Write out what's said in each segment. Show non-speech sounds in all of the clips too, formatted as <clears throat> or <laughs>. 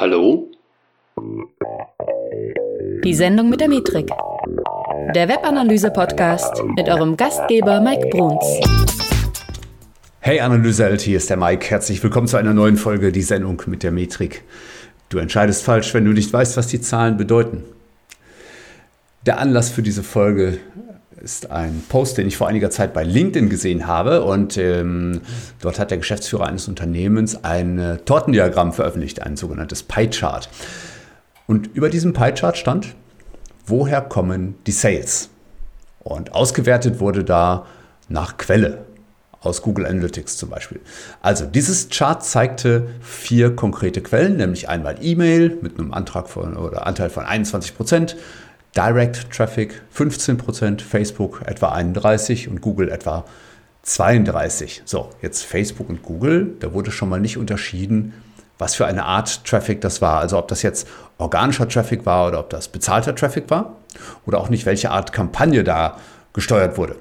Hallo? Die Sendung mit der Metrik. Der Webanalyse-Podcast mit eurem Gastgeber Mike Bruns. Hey Analyseheld, hier ist der Mike. Herzlich willkommen zu einer neuen Folge, die Sendung mit der Metrik. Du entscheidest falsch, wenn du nicht weißt, was die Zahlen bedeuten. Der Anlass für diese Folge ist ein Post, den ich vor einiger Zeit bei LinkedIn gesehen habe. Und ähm, dort hat der Geschäftsführer eines Unternehmens ein äh, Tortendiagramm veröffentlicht, ein sogenanntes Pie-Chart. Und über diesem Pie-Chart stand, woher kommen die Sales? Und ausgewertet wurde da nach Quelle aus Google Analytics zum Beispiel. Also dieses Chart zeigte vier konkrete Quellen, nämlich einmal E-Mail mit einem Antrag von oder Anteil von 21 Prozent, Direct Traffic 15%, Facebook etwa 31% und Google etwa 32%. So, jetzt Facebook und Google, da wurde schon mal nicht unterschieden, was für eine Art Traffic das war. Also ob das jetzt organischer Traffic war oder ob das bezahlter Traffic war oder auch nicht, welche Art Kampagne da gesteuert wurde.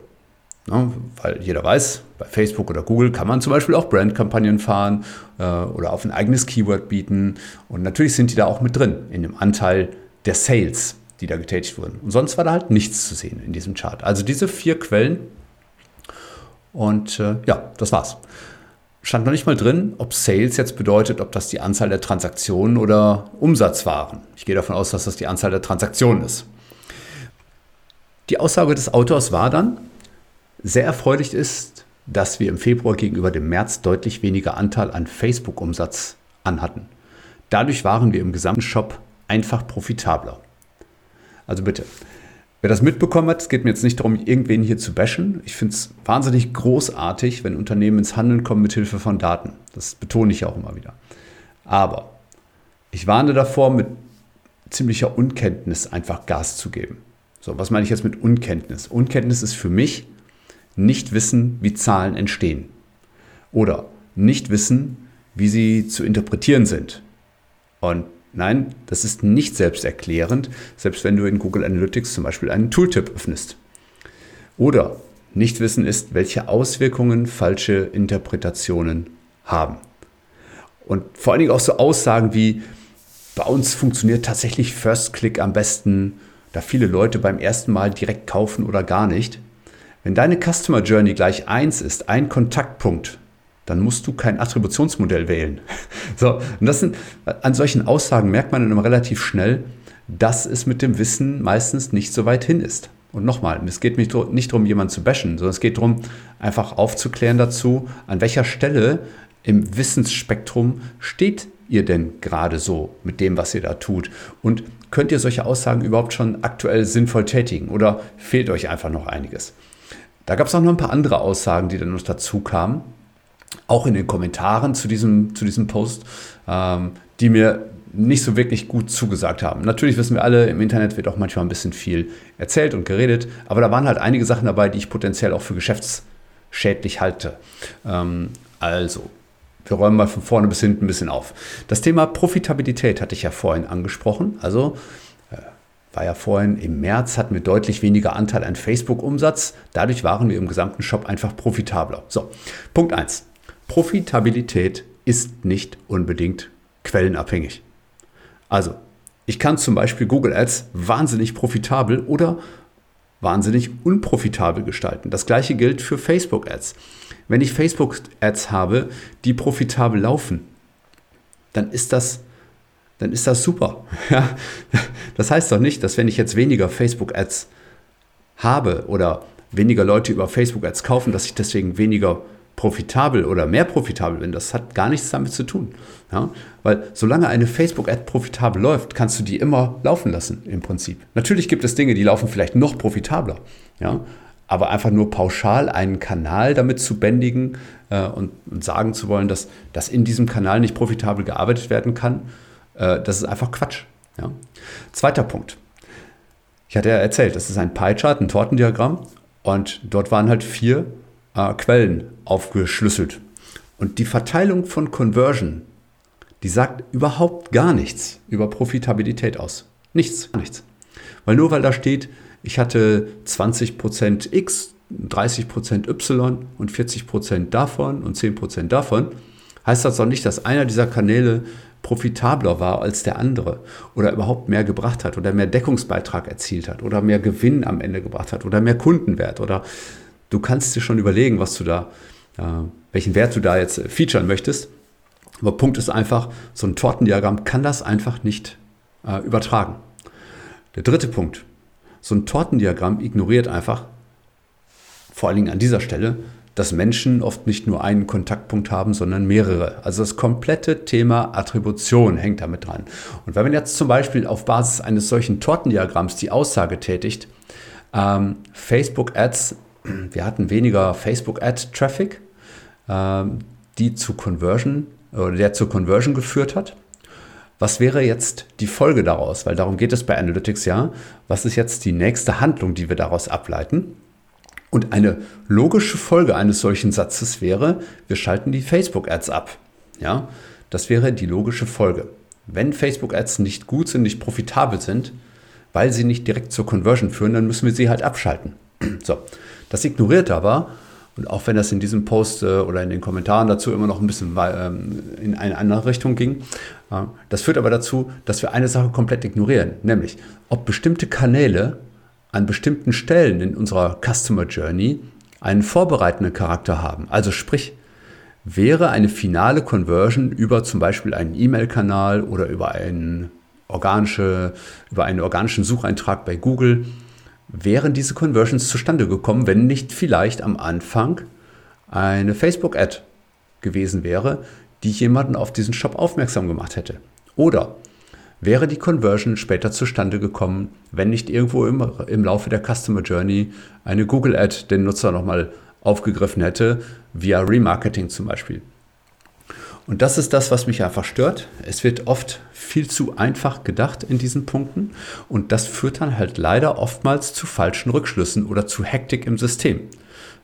Ja, weil jeder weiß, bei Facebook oder Google kann man zum Beispiel auch Brandkampagnen fahren äh, oder auf ein eigenes Keyword bieten. Und natürlich sind die da auch mit drin in dem Anteil der Sales die da getätigt wurden. Und sonst war da halt nichts zu sehen in diesem Chart. Also diese vier Quellen. Und äh, ja, das war's. Stand noch nicht mal drin, ob Sales jetzt bedeutet, ob das die Anzahl der Transaktionen oder Umsatz waren. Ich gehe davon aus, dass das die Anzahl der Transaktionen ist. Die Aussage des Autors war dann, sehr erfreulich ist, dass wir im Februar gegenüber dem März deutlich weniger Anteil an Facebook-Umsatz anhatten. Dadurch waren wir im gesamten Shop einfach profitabler. Also bitte. Wer das mitbekommen hat, es geht mir jetzt nicht darum, irgendwen hier zu bashen. Ich finde es wahnsinnig großartig, wenn Unternehmen ins Handeln kommen mit Hilfe von Daten. Das betone ich auch immer wieder. Aber ich warne davor, mit ziemlicher Unkenntnis einfach Gas zu geben. So, was meine ich jetzt mit Unkenntnis? Unkenntnis ist für mich nicht wissen, wie Zahlen entstehen. Oder nicht wissen, wie sie zu interpretieren sind. Und Nein, das ist nicht selbsterklärend, selbst wenn du in Google Analytics zum Beispiel einen Tooltip öffnest. Oder nicht wissen ist, welche Auswirkungen falsche Interpretationen haben. Und vor allen Dingen auch so Aussagen wie, bei uns funktioniert tatsächlich First Click am besten, da viele Leute beim ersten Mal direkt kaufen oder gar nicht. Wenn deine Customer Journey gleich eins ist, ein Kontaktpunkt, dann musst du kein Attributionsmodell wählen. <laughs> So, und das sind, an solchen Aussagen merkt man dann immer relativ schnell, dass es mit dem Wissen meistens nicht so weit hin ist. Und nochmal, es geht nicht, darum, jemanden zu bashen, sondern es geht darum, einfach aufzuklären dazu, an welcher Stelle im Wissensspektrum steht ihr denn gerade so mit dem, was ihr da tut? Und könnt ihr solche Aussagen überhaupt schon aktuell sinnvoll tätigen oder fehlt euch einfach noch einiges? Da gab es auch noch ein paar andere Aussagen, die dann noch dazu kamen auch in den Kommentaren zu diesem, zu diesem Post, ähm, die mir nicht so wirklich gut zugesagt haben. Natürlich wissen wir alle, im Internet wird auch manchmal ein bisschen viel erzählt und geredet, aber da waren halt einige Sachen dabei, die ich potenziell auch für geschäftsschädlich halte. Ähm, also, wir räumen mal von vorne bis hinten ein bisschen auf. Das Thema Profitabilität hatte ich ja vorhin angesprochen. Also, äh, war ja vorhin im März, hatten wir deutlich weniger Anteil an Facebook-Umsatz. Dadurch waren wir im gesamten Shop einfach profitabler. So, Punkt 1. Profitabilität ist nicht unbedingt quellenabhängig. Also, ich kann zum Beispiel Google Ads wahnsinnig profitabel oder wahnsinnig unprofitabel gestalten. Das gleiche gilt für Facebook Ads. Wenn ich Facebook Ads habe, die profitabel laufen, dann ist das, dann ist das super. <laughs> Ja? Das heißt doch nicht, dass wenn ich jetzt weniger Facebook Ads habe oder weniger Leute über Facebook Ads kaufen, dass ich deswegen weniger profitabel oder mehr profitabel bin, das hat gar nichts damit zu tun. Ja? Weil solange eine Facebook-Ad profitabel läuft, kannst du die immer laufen lassen im Prinzip. Natürlich gibt es Dinge, die laufen vielleicht noch profitabler. Ja? Aber einfach nur pauschal einen Kanal damit zu bändigen äh, und, und, sagen zu wollen, dass, dass in diesem Kanal nicht profitabel gearbeitet werden kann, äh, das ist einfach Quatsch. Ja? Zweiter Punkt. Ich hatte ja erzählt, das ist ein Pie-Chart, ein Tortendiagramm. Und dort waren halt vier äh, Quellen aufgeschlüsselt. Und die Verteilung von Conversion, die sagt überhaupt gar nichts über Profitabilität aus. Nichts, nichts. Weil nur weil da steht, ich hatte 20% X, 30% Y und 40% davon und 10% davon, heißt das doch nicht, dass einer dieser Kanäle profitabler war als der andere oder überhaupt mehr gebracht hat oder mehr Deckungsbeitrag erzielt hat oder mehr Gewinn am Ende gebracht hat oder mehr Kundenwert oder du kannst dir schon überlegen, was du da, welchen Wert du da jetzt äh, featuren möchtest. Aber Punkt ist einfach, so ein Tortendiagramm kann das einfach nicht äh, übertragen. Der dritte Punkt, so ein Tortendiagramm ignoriert einfach, vor allen Dingen an dieser Stelle, dass Menschen oft nicht nur einen Kontaktpunkt haben, sondern mehrere. Also das komplette Thema Attribution hängt damit dran. Und wenn man jetzt zum Beispiel auf Basis eines solchen Tortendiagramms die Aussage tätigt, ähm, Facebook Ads, <clears throat> wir hatten weniger Facebook Ad Traffic, ähm, die zu Conversion oder der zur Conversion geführt hat. Was wäre jetzt die Folge daraus? Weil darum geht es bei Analytics ja. Was ist jetzt die nächste Handlung, die wir daraus ableiten? Und eine logische Folge eines solchen Satzes wäre, wir schalten die Facebook-Ads ab. Ja, das wäre die logische Folge. Wenn Facebook-Ads nicht gut sind, nicht profitabel sind, weil sie nicht direkt zur Conversion führen, dann müssen wir sie halt abschalten. <clears throat> So, das ignoriert aber, und auch wenn das in diesem Post äh, oder in den Kommentaren dazu immer noch ein bisschen ähm, in eine andere Richtung ging, äh, das führt aber dazu, dass wir eine Sache komplett ignorieren, nämlich ob bestimmte Kanäle an bestimmten Stellen in unserer Customer Journey einen vorbereitenden Charakter haben. Also sprich, wäre eine finale Conversion über zum Beispiel einen E-Mail-Kanal oder über einen, organische, über einen organischen Sucheintrag bei Google, wären diese Conversions zustande gekommen, wenn nicht vielleicht am Anfang eine Facebook-Ad gewesen wäre, die jemanden auf diesen Shop aufmerksam gemacht hätte. Oder wäre die Conversion später zustande gekommen, wenn nicht irgendwo im, im Laufe der Customer Journey eine Google-Ad den Nutzer nochmal aufgegriffen hätte, via Remarketing zum Beispiel. Und das ist das, was mich einfach stört. Es wird oft viel zu einfach gedacht in diesen Punkten und das führt dann halt leider oftmals zu falschen Rückschlüssen oder zu Hektik im System.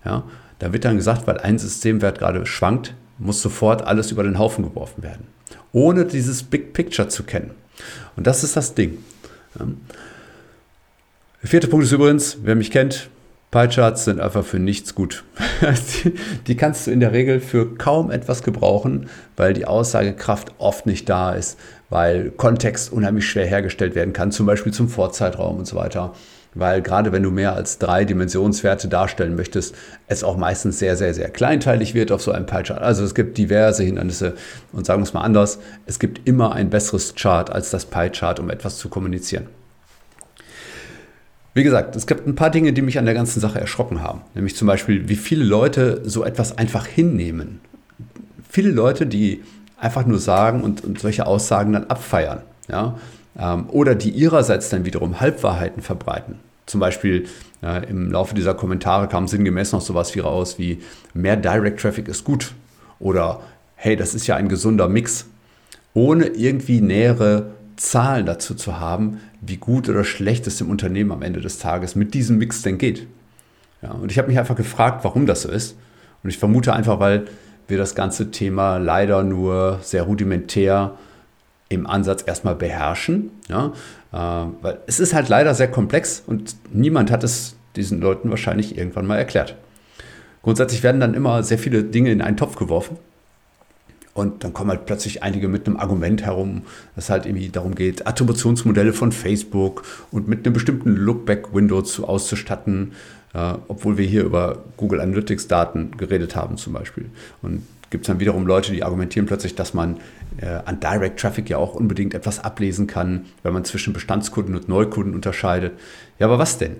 Ja, da wird dann gesagt, weil ein Systemwert gerade schwankt, muss sofort alles über den Haufen geworfen werden, ohne dieses Big Picture zu kennen. Und das ist das Ding. Der vierte Punkt ist übrigens, wer mich kennt, Pie-Charts sind einfach für nichts gut. <laughs> die, kannst du in der Regel für kaum etwas gebrauchen, weil die Aussagekraft oft nicht da ist, weil Kontext unheimlich schwer hergestellt werden kann, zum Beispiel zum Vorzeitraum und so weiter. Weil gerade wenn du mehr als drei Dimensionswerte darstellen möchtest, es auch meistens sehr, sehr, sehr kleinteilig wird auf so einem Pie-Chart. Also es gibt diverse Hindernisse und sagen wir es mal anders, es gibt immer ein besseres Chart als das Pie-Chart, um etwas zu kommunizieren. Wie gesagt, es gibt ein paar Dinge, die mich an der ganzen Sache erschrocken haben. Nämlich zum Beispiel, wie viele Leute so etwas einfach hinnehmen. Viele Leute, die einfach nur sagen und, und solche Aussagen dann abfeiern. Ja? Ähm, oder die ihrerseits dann wiederum Halbwahrheiten verbreiten. Zum Beispiel äh, im Laufe dieser Kommentare kam sinngemäß noch sowas wie raus wie mehr Direct Traffic ist gut oder hey, das ist ja ein gesunder Mix, ohne irgendwie nähere Zahlen dazu zu haben, wie gut oder schlecht es dem Unternehmen am Ende des Tages mit diesem Mix denn geht. Ja, und ich habe mich einfach gefragt, warum das so ist. Und ich vermute einfach, weil wir das ganze Thema leider nur sehr rudimentär im Ansatz erstmal beherrschen. Ja? Äh, weil es ist halt leider sehr komplex und niemand hat es diesen Leuten wahrscheinlich irgendwann mal erklärt. Grundsätzlich werden dann immer sehr viele Dinge in einen Topf geworfen und dann kommen halt plötzlich einige mit einem Argument herum, das halt irgendwie darum geht, Attributionsmodelle von Facebook und mit einem bestimmten Lookback-Window zu auszustatten, äh, obwohl wir hier über Google Analytics-Daten geredet haben zum Beispiel. Und gibt es dann wiederum Leute, die argumentieren plötzlich, dass man äh, an Direct Traffic ja auch unbedingt etwas ablesen kann, wenn man zwischen Bestandskunden und Neukunden unterscheidet. Ja, aber was denn?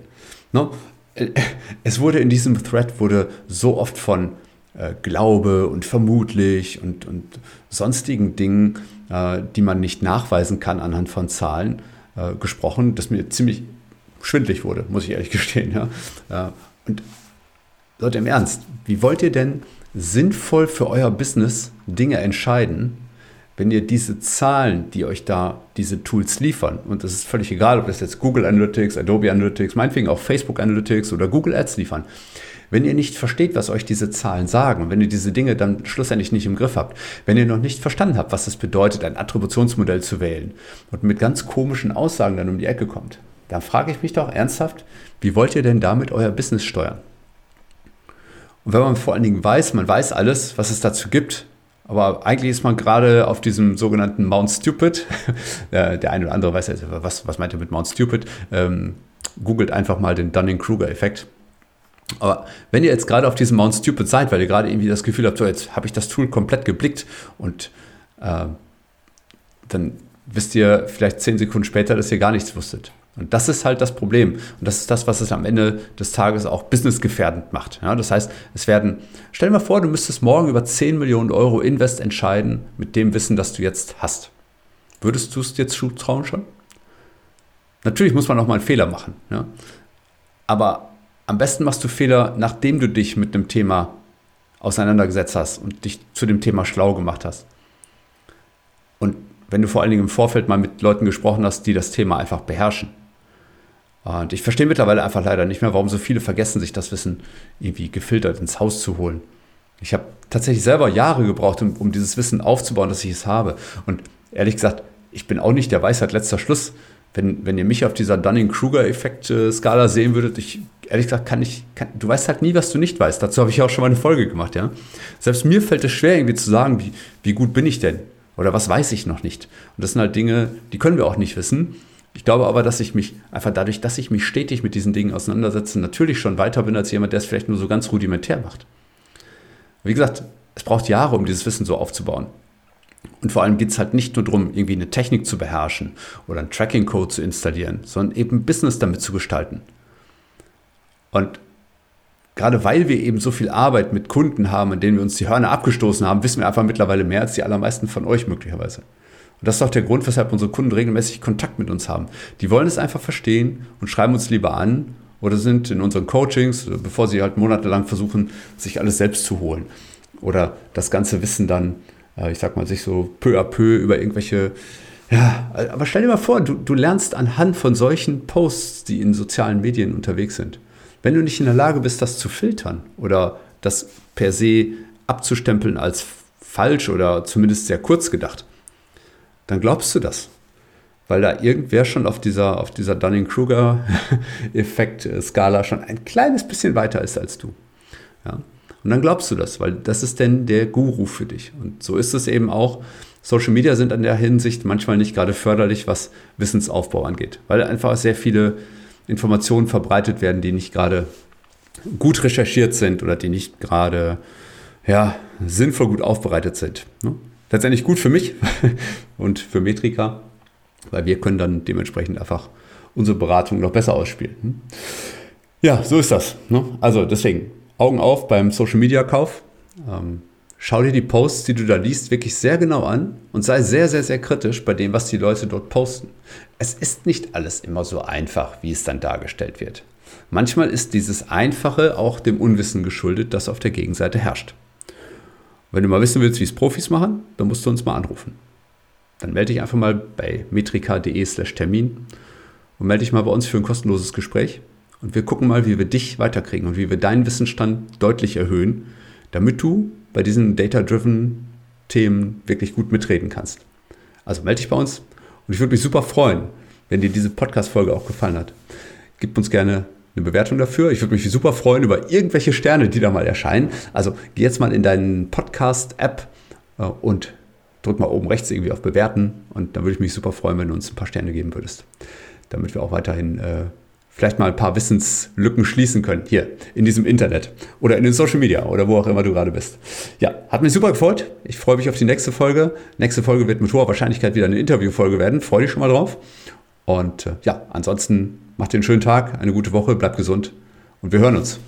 No? Äh, <laughs> es wurde in diesem Thread wurde so oft von äh, Glaube und vermutlich und, und sonstigen Dingen, äh, die man nicht nachweisen kann anhand von Zahlen, äh, gesprochen, das mir ziemlich schwindlig wurde, muss ich ehrlich <laughs> gestehen. Ja? Äh, und Leute, im Ernst, wie wollt ihr denn sinnvoll für euer Business Dinge entscheiden, wenn ihr diese Zahlen, die euch da diese Tools liefern, und das ist völlig egal, ob das jetzt Google Analytics, Adobe Analytics, meinetwegen auch Facebook Analytics oder Google Ads liefern, wenn ihr nicht versteht, was euch diese Zahlen sagen wenn ihr diese Dinge dann schlussendlich nicht im Griff habt, wenn ihr noch nicht verstanden habt, was es bedeutet, ein Attributionsmodell zu wählen und mit ganz komischen Aussagen dann um die Ecke kommt, dann frage ich mich doch ernsthaft, wie wollt ihr denn damit euer Business steuern? Und wenn man vor allen Dingen weiß, man weiß alles, was es dazu gibt, Aber eigentlich ist man gerade auf diesem sogenannten Mount Stupid. <laughs> Der eine oder andere weiß ja, was, was meint er mit Mount Stupid? Ähm, googelt einfach mal den Dunning-Kruger-Effekt. Aber wenn ihr jetzt gerade auf diesem Mount Stupid seid, weil ihr gerade irgendwie das Gefühl habt, so jetzt habe ich das Tool komplett geblickt und äh, dann wisst ihr vielleicht zehn Sekunden später, dass ihr gar nichts wusstet. Und das ist halt das Problem. Und das ist das, was es am Ende des Tages auch businessgefährdend macht. Ja, das heißt, es werden, stell dir mal vor, du müsstest morgen über 10 Millionen Euro Invest entscheiden mit dem Wissen, das du jetzt hast. Würdest du es dir zutrauen schon? Natürlich muss man auch mal einen Fehler machen. Ja? Aber am besten machst du Fehler, nachdem du dich mit einem Thema auseinandergesetzt hast und dich zu dem Thema schlau gemacht hast. Und wenn du vor allen Dingen im Vorfeld mal mit Leuten gesprochen hast, die das Thema einfach beherrschen. Und ich verstehe mittlerweile einfach leider nicht mehr, warum so viele vergessen, sich das Wissen irgendwie gefiltert ins Haus zu holen. Ich habe tatsächlich selber Jahre gebraucht, um, um, dieses Wissen aufzubauen, dass ich es habe. Und ehrlich gesagt, ich bin auch nicht der Weisheit letzter Schluss. Wenn, wenn ihr mich auf dieser Dunning-Kruger-Effekt-Skala sehen würdet, ich ehrlich gesagt kann ich, kann, du weißt halt nie, was du nicht weißt. Dazu habe ich auch schon mal eine Folge gemacht, ja. Selbst mir fällt es schwer, irgendwie zu sagen, wie, wie gut bin ich denn? Oder was weiß ich noch nicht? Und das sind halt Dinge, die können wir auch nicht wissen. Ich glaube aber, dass ich mich einfach dadurch, dass ich mich stetig mit diesen Dingen auseinandersetze, natürlich schon weiter bin als jemand, der es vielleicht nur so ganz rudimentär macht. Wie gesagt, es braucht Jahre, um dieses Wissen so aufzubauen. Und vor allem geht es halt nicht nur darum, irgendwie eine Technik zu beherrschen oder einen Tracking-Code zu installieren, sondern eben Business damit zu gestalten. Und gerade weil wir eben so viel Arbeit mit Kunden haben, in denen wir uns die Hörner abgestoßen haben, wissen wir einfach mittlerweile mehr als die allermeisten von euch möglicherweise. Und das ist auch der Grund, weshalb unsere Kunden regelmäßig Kontakt mit uns haben. Die wollen es einfach verstehen und schreiben uns lieber an oder sind in unseren Coachings, bevor sie halt monatelang versuchen, sich alles selbst zu holen. Oder das ganze Wissen dann, äh, ich sag mal, sich so peu à peu über irgendwelche ja, aber stell dir mal vor, du, du lernst anhand von solchen Posts, die in sozialen Medien unterwegs sind. Wenn du nicht in der Lage bist, das zu filtern oder das per se abzustempeln als falsch oder zumindest sehr kurz gedacht, dann glaubst du das. Weil da irgendwer schon auf dieser, auf dieser Dunning-Kruger-Effekt-Skala schon ein kleines bisschen weiter ist als du. Ja? Und dann glaubst du das, weil das ist denn der Guru für dich. Und so ist es eben auch. Social Media sind in der Hinsicht manchmal nicht gerade förderlich, was Wissensaufbau angeht, weil einfach sehr viele Informationen verbreitet werden, die nicht gerade gut recherchiert sind oder die nicht gerade ja, sinnvoll gut aufbereitet sind. Ne? Letztendlich gut für mich <laughs> und für Metrika, weil wir können dann dementsprechend einfach unsere Beratung noch besser ausspielen. Hm? Ja, so ist das. Ne? Also deswegen Augen auf beim Social Media Kauf. Ähm, schau dir die Posts, die du da liest, wirklich sehr genau an und sei sehr, sehr, sehr kritisch bei dem, was die Leute dort posten. Es ist nicht alles immer so einfach, wie es dann dargestellt wird. Manchmal ist dieses Einfache auch dem Unwissen geschuldet, das auf der Gegenseite herrscht. Wenn du mal wissen willst, wie es Profis machen, dann musst du uns mal anrufen. Dann melde dich einfach mal bei metrika.de/slash Termin und melde dich mal bei uns für ein kostenloses Gespräch. Und wir gucken mal, wie wir dich weiterkriegen und wie wir deinen Wissensstand deutlich erhöhen, damit du bei diesen Data-Driven Themen wirklich gut mitreden kannst. Also melde dich bei uns und ich würde mich super freuen, wenn dir diese Podcast-Folge auch gefallen hat. Gib uns gerne eine Bewertung dafür. Ich würde mich super freuen über irgendwelche Sterne, die da mal erscheinen. Also geh jetzt mal in deinen Podcast-App äh, und drück mal oben rechts irgendwie auf Bewerten und dann würde ich mich super freuen, wenn du uns ein paar Sterne geben würdest, damit wir auch weiterhin äh, vielleicht mal ein paar Wissenslücken schließen können, hier in diesem Internet oder in den Social Media oder wo auch immer du gerade bist. Ja, hat mich super gefreut. Ich freue mich auf die nächste Folge. Nächste Folge wird mit hoher Wahrscheinlichkeit wieder eine Interviewfolge werden. Freue dich schon mal drauf. Und äh, ja, ansonsten macht dir einen schönen Tag, eine gute Woche, bleib gesund und wir hören uns.